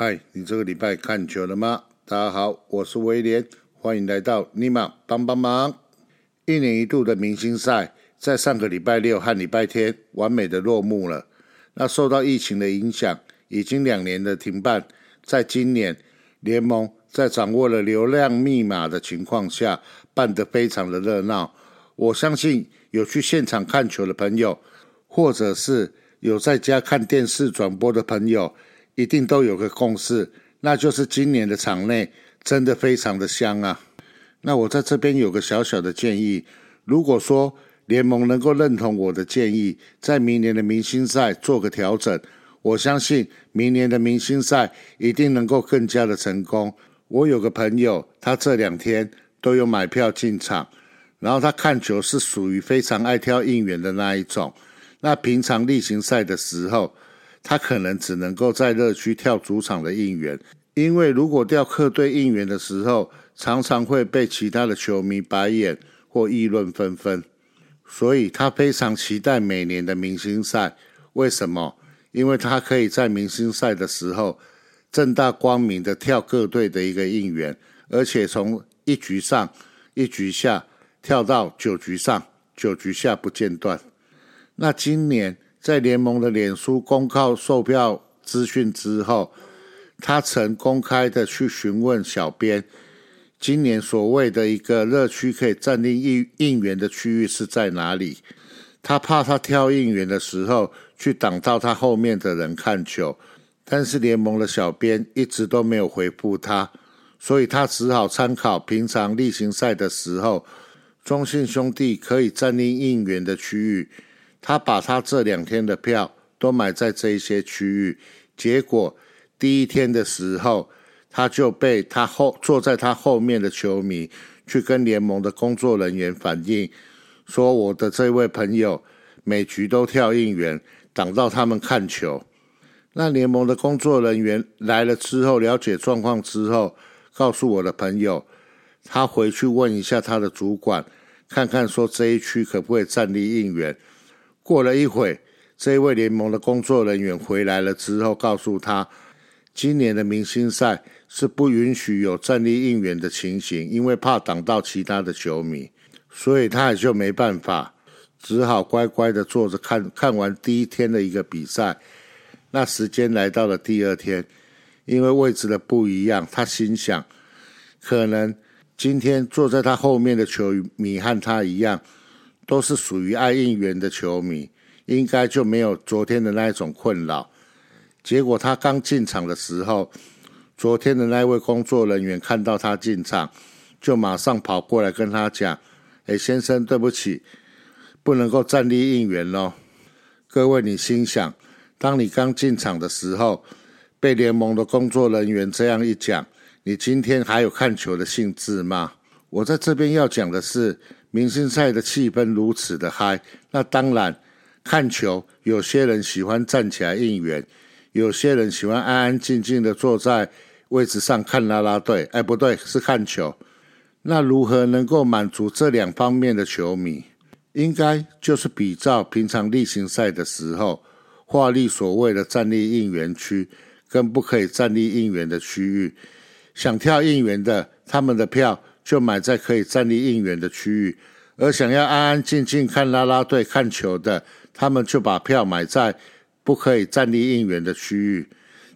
嗨，你这个礼拜看球了吗？大家好，我是威廉，欢迎来到尼玛帮帮忙。一年一度的明星赛在上个礼拜六和礼拜天完美的落幕了。那受到疫情的影响，已经两年的停办，在今年联盟在掌握了流量密码的情况下，办得非常的热闹。我相信有去现场看球的朋友，或者是有在家看电视转播的朋友。一定都有个共识，那就是今年的场内真的非常的香啊！那我在这边有个小小的建议，如果说联盟能够认同我的建议，在明年的明星赛做个调整，我相信明年的明星赛一定能够更加的成功。我有个朋友，他这两天都有买票进场，然后他看球是属于非常爱挑应援的那一种。那平常例行赛的时候，他可能只能够在热区跳主场的应援，因为如果调客队应援的时候，常常会被其他的球迷白眼或议论纷纷，所以他非常期待每年的明星赛。为什么？因为他可以在明星赛的时候正大光明的跳各队的一个应援，而且从一局上、一局下跳到九局上、九局下不间断。那今年。在联盟的脸书公告售票资讯之后，他曾公开的去询问小编，今年所谓的一个热区可以暂定应应援的区域是在哪里？他怕他挑应援的时候去挡到他后面的人看球，但是联盟的小编一直都没有回复他，所以他只好参考平常例行赛的时候，中信兄弟可以暂定应援的区域。他把他这两天的票都买在这一些区域，结果第一天的时候，他就被他后坐在他后面的球迷去跟联盟的工作人员反映，说我的这位朋友每局都跳应援，挡到他们看球。那联盟的工作人员来了之后，了解状况之后，告诉我的朋友，他回去问一下他的主管，看看说这一区可不可以站立应援。过了一会，这一位联盟的工作人员回来了之后，告诉他，今年的明星赛是不允许有站立应援的情形，因为怕挡到其他的球迷，所以他也就没办法，只好乖乖的坐着看。看完第一天的一个比赛，那时间来到了第二天，因为位置的不一样，他心想，可能今天坐在他后面的球迷和他一样。都是属于爱应援的球迷，应该就没有昨天的那一种困扰。结果他刚进场的时候，昨天的那位工作人员看到他进场，就马上跑过来跟他讲：“哎，先生，对不起，不能够站立应援喽。”各位，你心想，当你刚进场的时候，被联盟的工作人员这样一讲，你今天还有看球的兴致吗？我在这边要讲的是。明星赛的气氛如此的嗨，那当然看球，有些人喜欢站起来应援，有些人喜欢安安静静的坐在位置上看啦啦队。哎，不对，是看球。那如何能够满足这两方面的球迷？应该就是比照平常例行赛的时候，划立所谓的站立应援区跟不可以站立应援的区域。想跳应援的，他们的票。就买在可以站立应援的区域，而想要安安静静看啦啦队看球的，他们就把票买在不可以站立应援的区域，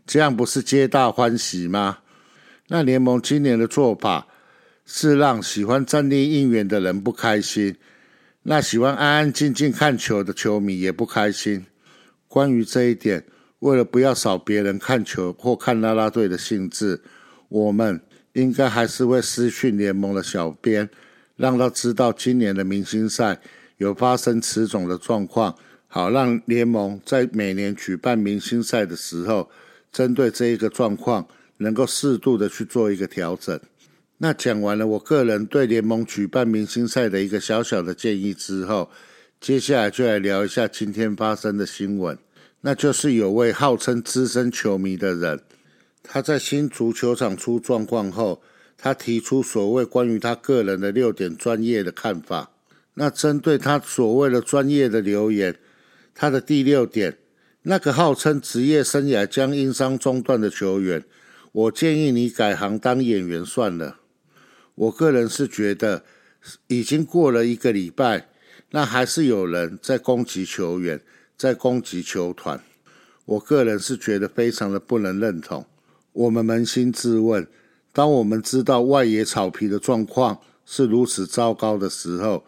这样不是皆大欢喜吗？那联盟今年的做法是让喜欢站立应援的人不开心，那喜欢安安静静看球的球迷也不开心。关于这一点，为了不要扫别人看球或看啦啦队的兴致，我们。应该还是会私讯联盟的小编，让他知道今年的明星赛有发生此种的状况，好让联盟在每年举办明星赛的时候，针对这一个状况，能够适度的去做一个调整。那讲完了我个人对联盟举办明星赛的一个小小的建议之后，接下来就来聊一下今天发生的新闻，那就是有位号称资深球迷的人。他在新足球场出状况后，他提出所谓关于他个人的六点专业的看法。那针对他所谓的专业的留言，他的第六点那个号称职业生涯将因伤中断的球员，我建议你改行当演员算了。我个人是觉得，已经过了一个礼拜，那还是有人在攻击球员，在攻击球团。我个人是觉得非常的不能认同。我们扪心自问，当我们知道外野草皮的状况是如此糟糕的时候，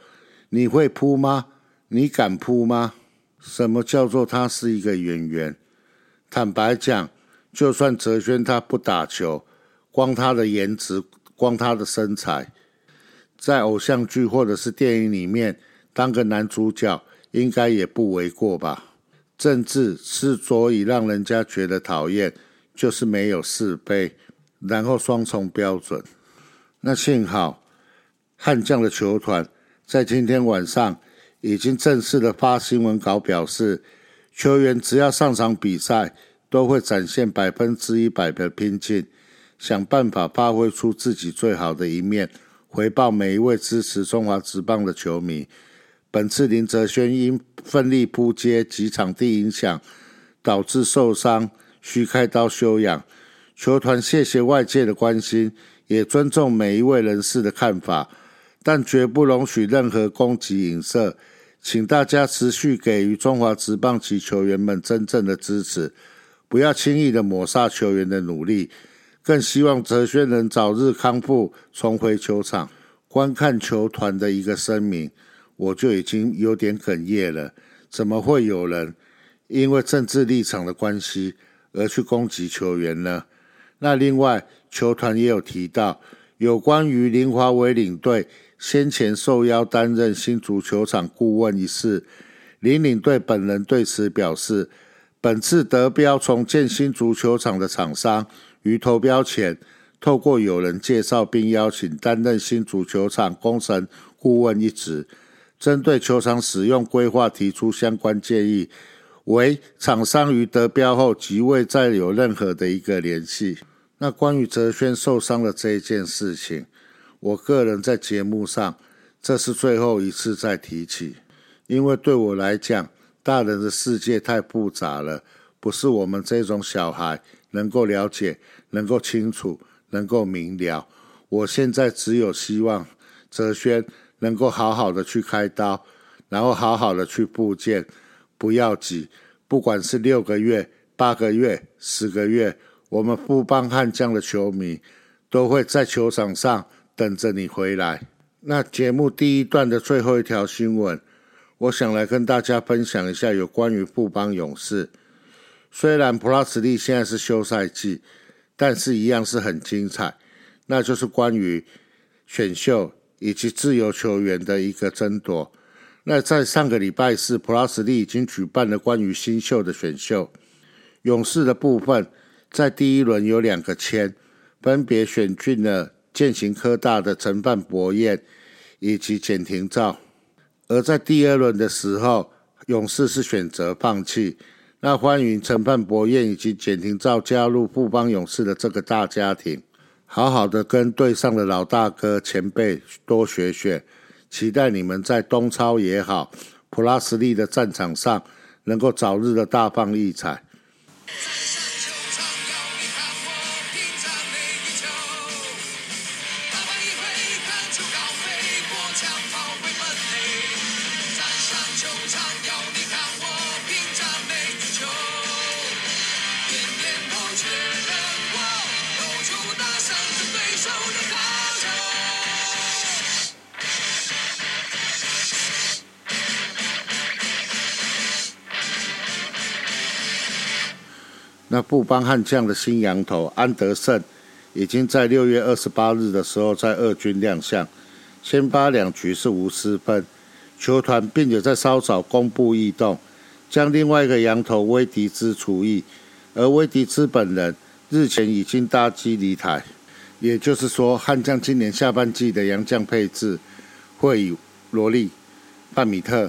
你会扑吗？你敢扑吗？什么叫做他是一个演员？坦白讲，就算泽轩他不打球，光他的颜值，光他的身材，在偶像剧或者是电影里面当个男主角，应该也不为过吧？政治之所以让人家觉得讨厌，就是没有是非，然后双重标准。那幸好悍将的球团在今天晚上。已经正式的发新闻稿表示，球员只要上场比赛，都会展现百分之一百的拼劲，想办法发挥出自己最好的一面，回报每一位支持中华职棒的球迷。本次林哲轩因奋力扑接及场地影响，导致受伤，需开刀休养。球团谢谢外界的关心，也尊重每一位人士的看法，但绝不容许任何攻击影射。请大家持续给予中华职棒及球员们真正的支持，不要轻易的抹杀球员的努力。更希望哲轩能早日康复，重回球场。观看球团的一个声明，我就已经有点哽咽了。怎么会有人因为政治立场的关系而去攻击球员呢？那另外，球团也有提到有关于林华为领队。先前受邀担任新足球场顾问一事，林领队本人对此表示，本次得标重建新足球场的厂商于投标前，透过有人介绍并邀请担任新足球场工程顾问一职，针对球场使用规划提出相关建议，为厂商于得标后即未再有任何的一个联系。那关于泽轩受伤的这一件事情。我个人在节目上，这是最后一次再提起，因为对我来讲，大人的世界太复杂了，不是我们这种小孩能够了解、能够清楚、能够明了。我现在只有希望哲轩能够好好的去开刀，然后好好的去复健，不要急，不管是六个月、八个月、十个月，我们富邦悍将的球迷都会在球场上。等着你回来。那节目第一段的最后一条新闻，我想来跟大家分享一下有关于富邦勇士。虽然普拉斯利现在是休赛季，但是一样是很精彩。那就是关于选秀以及自由球员的一个争夺。那在上个礼拜四，Plus 利已经举办了关于新秀的选秀。勇士的部分在第一轮有两个签，分别选进了。建行科大的陈范博彦以及简廷照，而在第二轮的时候，勇士是选择放弃。那欢迎陈范博彦以及简廷照加入富邦勇士的这个大家庭，好好的跟队上的老大哥前辈多学学，期待你们在东超也好，普拉斯利的战场上能够早日的大放异彩。那布邦悍将的新羊头安德胜，已经在六月二十八日的时候在二军亮相，先发两局是无失分。球团并且在稍早公布异动，将另外一个羊头威迪兹除役，而威迪兹本人日前已经搭机离台，也就是说，悍将今年下半季的洋将配置会以罗利、范米特、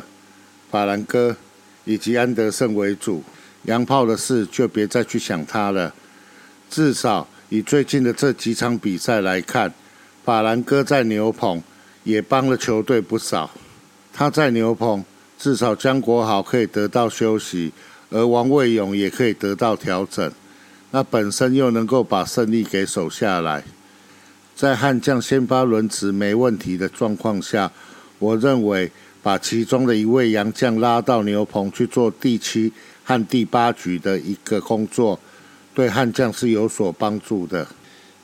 法兰戈以及安德胜为主。洋炮的事就别再去想他了。至少以最近的这几场比赛来看，法兰哥在牛棚也帮了球队不少。他在牛棚，至少江国豪可以得到休息，而王卫勇也可以得到调整，那本身又能够把胜利给守下来。在悍将先发轮值没问题的状况下，我认为把其中的一位洋将拉到牛棚去做第七和第八局的一个工作，对悍将是有所帮助的。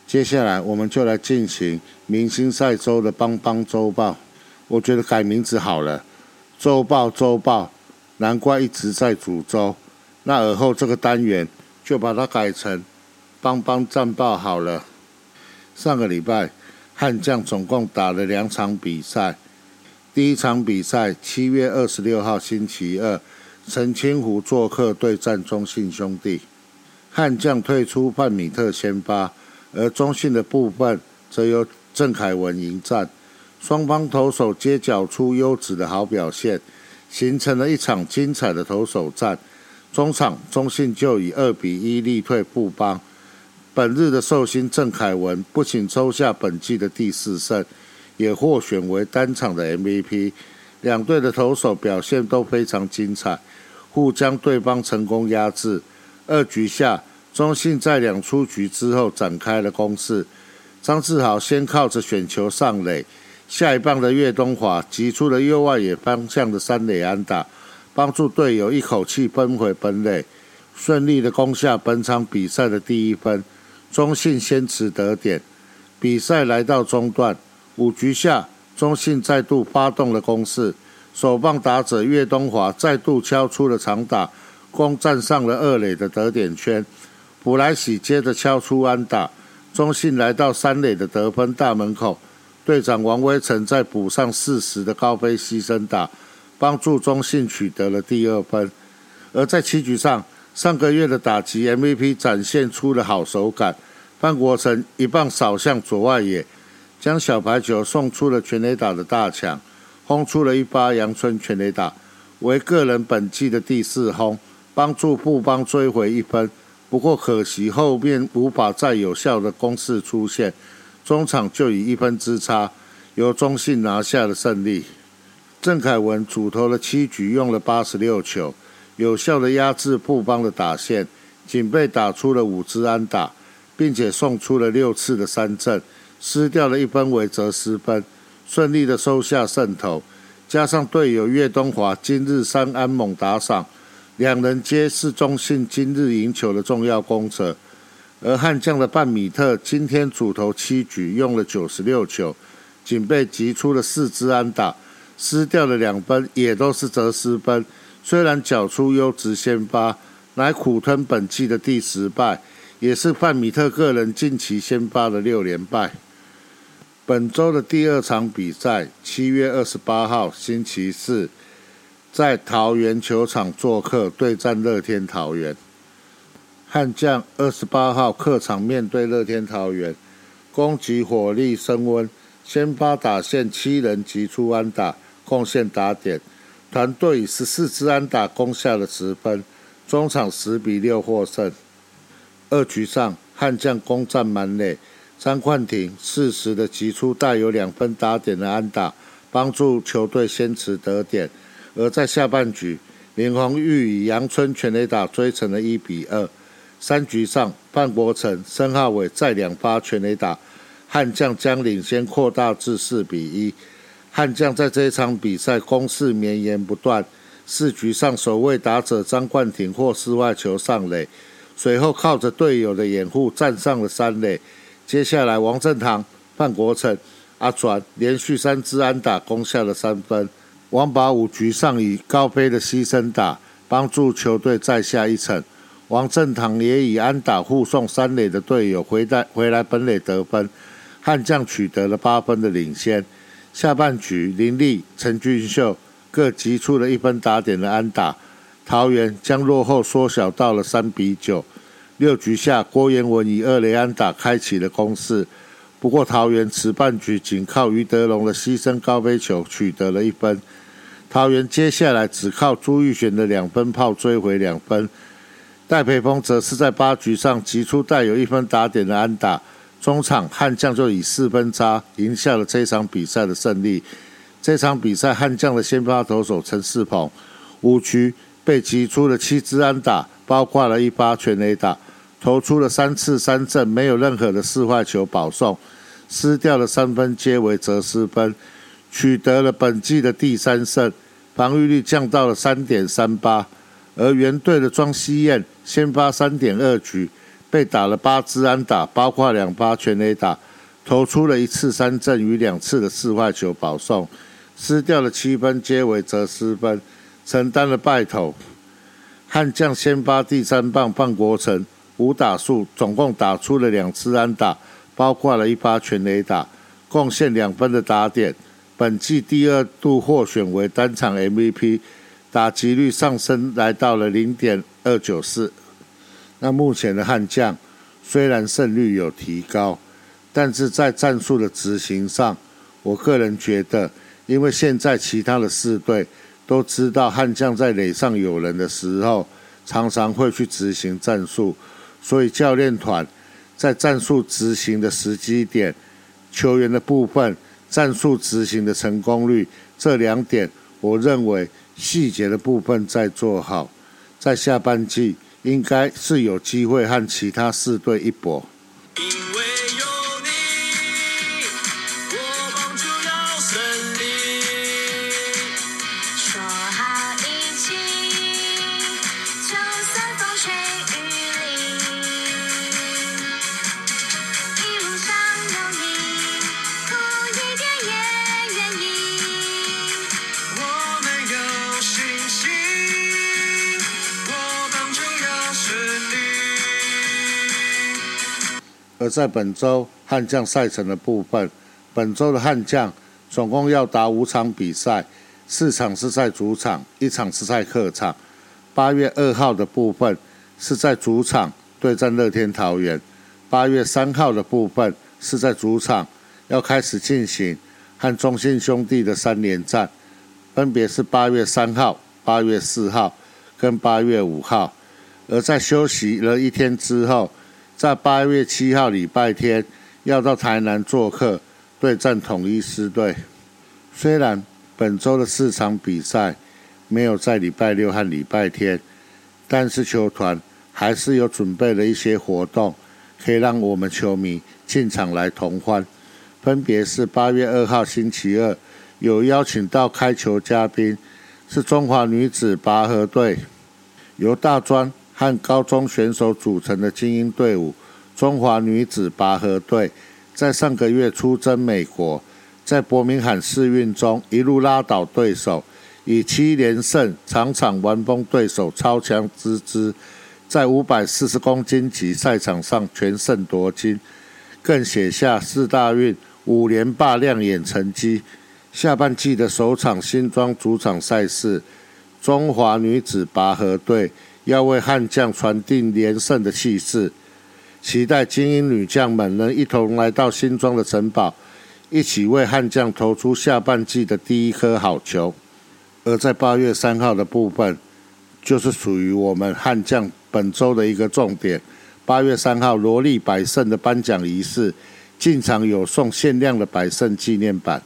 接下来我们就来进行明星赛周的帮帮周报。我觉得改名字好了，周报周报。难怪一直在煮粥，那尔后这个单元就把它改成帮帮战报好了。上个礼拜悍将总共打了两场比赛，第一场比赛七月二十六号星期二，陈清湖做客对战中信兄弟，悍将退出范米特先发，而中信的部分则由郑凯文迎战，双方投手皆缴出优质的好表现。形成了一场精彩的投手战，中场中信就以二比一力退布邦。本日的寿星郑凯文不仅抽下本季的第四胜，也获选为单场的 MVP。两队的投手表现都非常精彩，互将对方成功压制。二局下，中信在两出局之后展开了攻势。张志豪先靠着选球上垒。下一棒的岳东华击出了右外野方向的三垒安打，帮助队友一口气奔回本垒，顺利的攻下本场比赛的第一分。中信先持得点，比赛来到中段，五局下，中信再度发动了攻势，首棒打者岳东华再度敲出了长打，攻占上了二垒的得点圈。普莱喜接着敲出安打，中信来到三垒的得分大门口。队长王威成在补上四十的高飞牺牲打，帮助中信取得了第二分。而在棋局上，上个月的打击 MVP 展现出了好手感。范国成一棒扫向左外野，将小排球送出了全垒打的大抢，轰出了一发阳春全垒打，为个人本季的第四轰，帮助布邦追回一分。不过可惜后面无法再有效的攻势出现。中场就以一分之差，由中信拿下了胜利。郑凯文主投了七局，用了八十六球，有效的压制布邦的打线，仅被打出了五支安打，并且送出了六次的三振，失掉了一分为则失分，顺利的收下胜投。加上队友岳东华今日三安猛打赏，两人皆是中信今日赢球的重要功臣。而悍将的半米特今天主投七局，用了九十六球，仅被击出了四支安打，失掉了两分，也都是折失分。虽然缴出优质先发，乃苦吞本季的第十败，也是范米特个人近期先发的六连败。本周的第二场比赛，七月二十八号星期四，在桃园球场做客对战乐天桃园。悍将二十八号客场面对乐天桃园，攻击火力升温，先发打线七人击出安打，贡献打点，团队以十四支安打攻下了十分，中场十比六获胜。二局上，悍将攻占满垒，张冠廷适时的击出带有两分打点的安打，帮助球队先持得点。而在下半局，林鸿玉以阳春全垒打追成了一比二。三局上，范国成、申浩伟再两发全垒打，悍将将领先扩大至四比一。悍将在这一场比赛攻势绵延不断。四局上，首位打者张冠廷获室外球上垒，随后靠着队友的掩护站上了三垒。接下来，王振堂、范国成、阿转连续三支安打攻下了三分。王把五局上以高飞的牺牲打帮助球队再下一城。王振堂也以安打护送三垒的队友回带回来本垒得分，悍将取得了八分的领先。下半局林立、陈俊秀各击出了一分打点的安打，桃园将落后缩小到了三比九。六局下郭彦文以二垒安打开启了攻势，不过桃园此半局仅靠于德龙的牺牲高飞球取得了一分。桃园接下来只靠朱玉璇的两分炮追回两分。戴培峰则是在八局上击出带有一分打点的安打，中场悍将就以四分差赢下了这场比赛的胜利。这场比赛悍将的先发投手陈世鹏五局被击出了七支安打，包括了一发全垒打，投出了三次三振，没有任何的四坏球保送，失掉了三分，皆为责失分，取得了本季的第三胜，防御率降到了三点三八。而原队的庄西燕先发三点二局，被打了八支安打，包括两发全垒打，投出了一次三振与两次的四坏球保送，失掉了七分，皆为责失分。承担了败投，悍将先发第三棒范国成五打数，总共打出了两次安打，包括了一发全垒打，贡献两分的打点。本季第二度获选为单场 MVP，打击率上升来到了零点二九四。那目前的悍将虽然胜率有提高，但是在战术的执行上，我个人觉得，因为现在其他的四队。都知道悍将在垒上有人的时候，常常会去执行战术，所以教练团在战术执行的时机点、球员的部分、战术执行的成功率这两点，我认为细节的部分在做好，在下半季应该是有机会和其他四队一搏。在本周悍将赛程的部分，本周的悍将总共要打五场比赛，四场是在主场，一场是在客场。八月二号的部分是在主场对战乐天桃园，八月三号的部分是在主场要开始进行和中信兄弟的三连战，分别是八月三号、八月四号跟八月五号。而在休息了一天之后。在八月七号礼拜天，要到台南做客对战统一狮队。虽然本周的四场比赛没有在礼拜六和礼拜天，但是球团还是有准备了一些活动，可以让我们球迷进场来同欢。分别是八月二号星期二，有邀请到开球嘉宾，是中华女子拔河队，由大专。和高中选手组成的精英队伍——中华女子拔河队，在上个月出征美国，在伯明翰试运中一路拉倒对手，以七连胜场场完封对手超强之姿，在五百四十公斤级赛场上全胜夺金，更写下四大运五连霸亮眼成绩。下半季的首场新庄主场赛事，中华女子拔河队。要为悍将传递连胜的气势，期待精英女将们能一同来到新庄的城堡，一起为悍将投出下半季的第一颗好球。而在八月三号的部分，就是属于我们悍将本周的一个重点。八月三号，罗莉百胜的颁奖仪式，进场有送限量的百胜纪念版。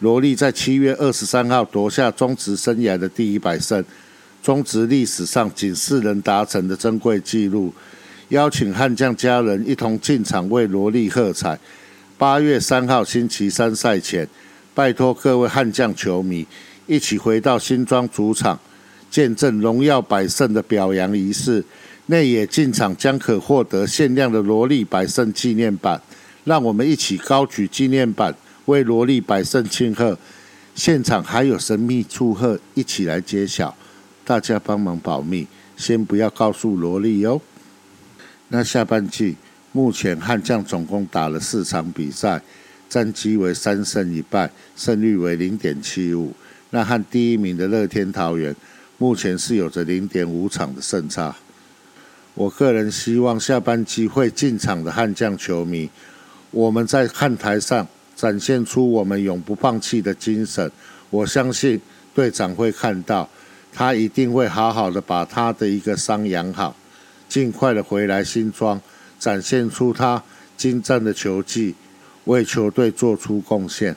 罗莉在七月二十三号夺下中职生涯的第一百胜。中职历史上仅四人达成的珍贵纪录，邀请悍将家人一同进场为罗莉喝彩。八月三号星期三赛前，拜托各位悍将球迷一起回到新庄主场，见证荣耀百胜的表扬仪式。内野进场将可获得限量的罗莉百胜纪念版，让我们一起高举纪念版为罗莉百胜庆贺。现场还有神秘祝贺，一起来揭晓。大家帮忙保密，先不要告诉萝莉哟。那下半季目前悍将总共打了四场比赛，战绩为三胜一败，胜率为零点七五。那和第一名的乐天桃园目前是有着零点五场的胜差。我个人希望下半季会进场的悍将球迷，我们在看台上展现出我们永不放弃的精神。我相信队长会看到。他一定会好好的把他的一个伤养好，尽快的回来新庄，展现出他精湛的球技，为球队做出贡献。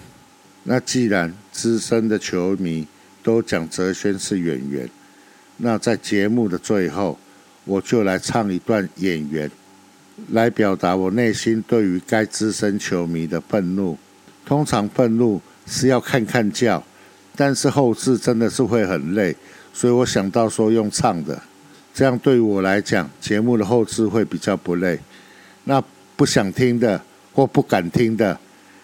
那既然资深的球迷都讲泽轩是演员，那在节目的最后，我就来唱一段演员，来表达我内心对于该资深球迷的愤怒。通常愤怒是要看看叫，但是后置真的是会很累，所以我想到说用唱的，这样对我来讲，节目的后置会比较不累。那不想听的或不敢听的，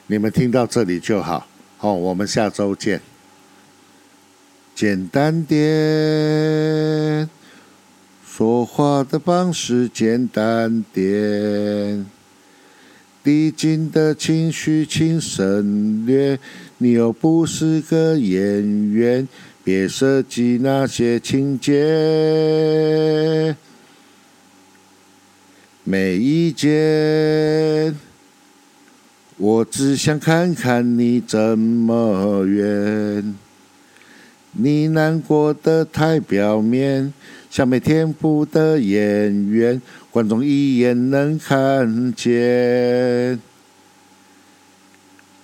你们听到这里就好。好，我们下周见。简单点，说话的方式简单点，递进的情绪请省略。你又不是个演员，别设计那些情节。没意见，我只想看看你怎么圆。你难过的太表面，像没天赋的演员，观众一眼能看见。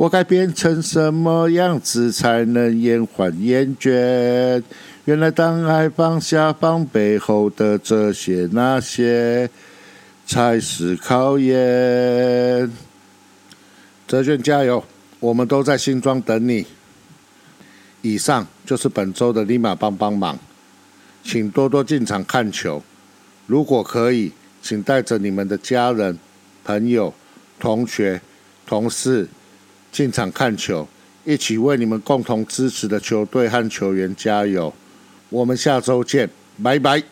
我该变成什么样子才能延缓厌倦？原来当爱放下放背后的这些那些，才是考验。泽卷加油，我们都在新庄等你。以上就是本周的立马帮帮忙，请多多进场看球。如果可以，请带着你们的家人、朋友、同学、同事进场看球，一起为你们共同支持的球队和球员加油。我们下周见，拜拜。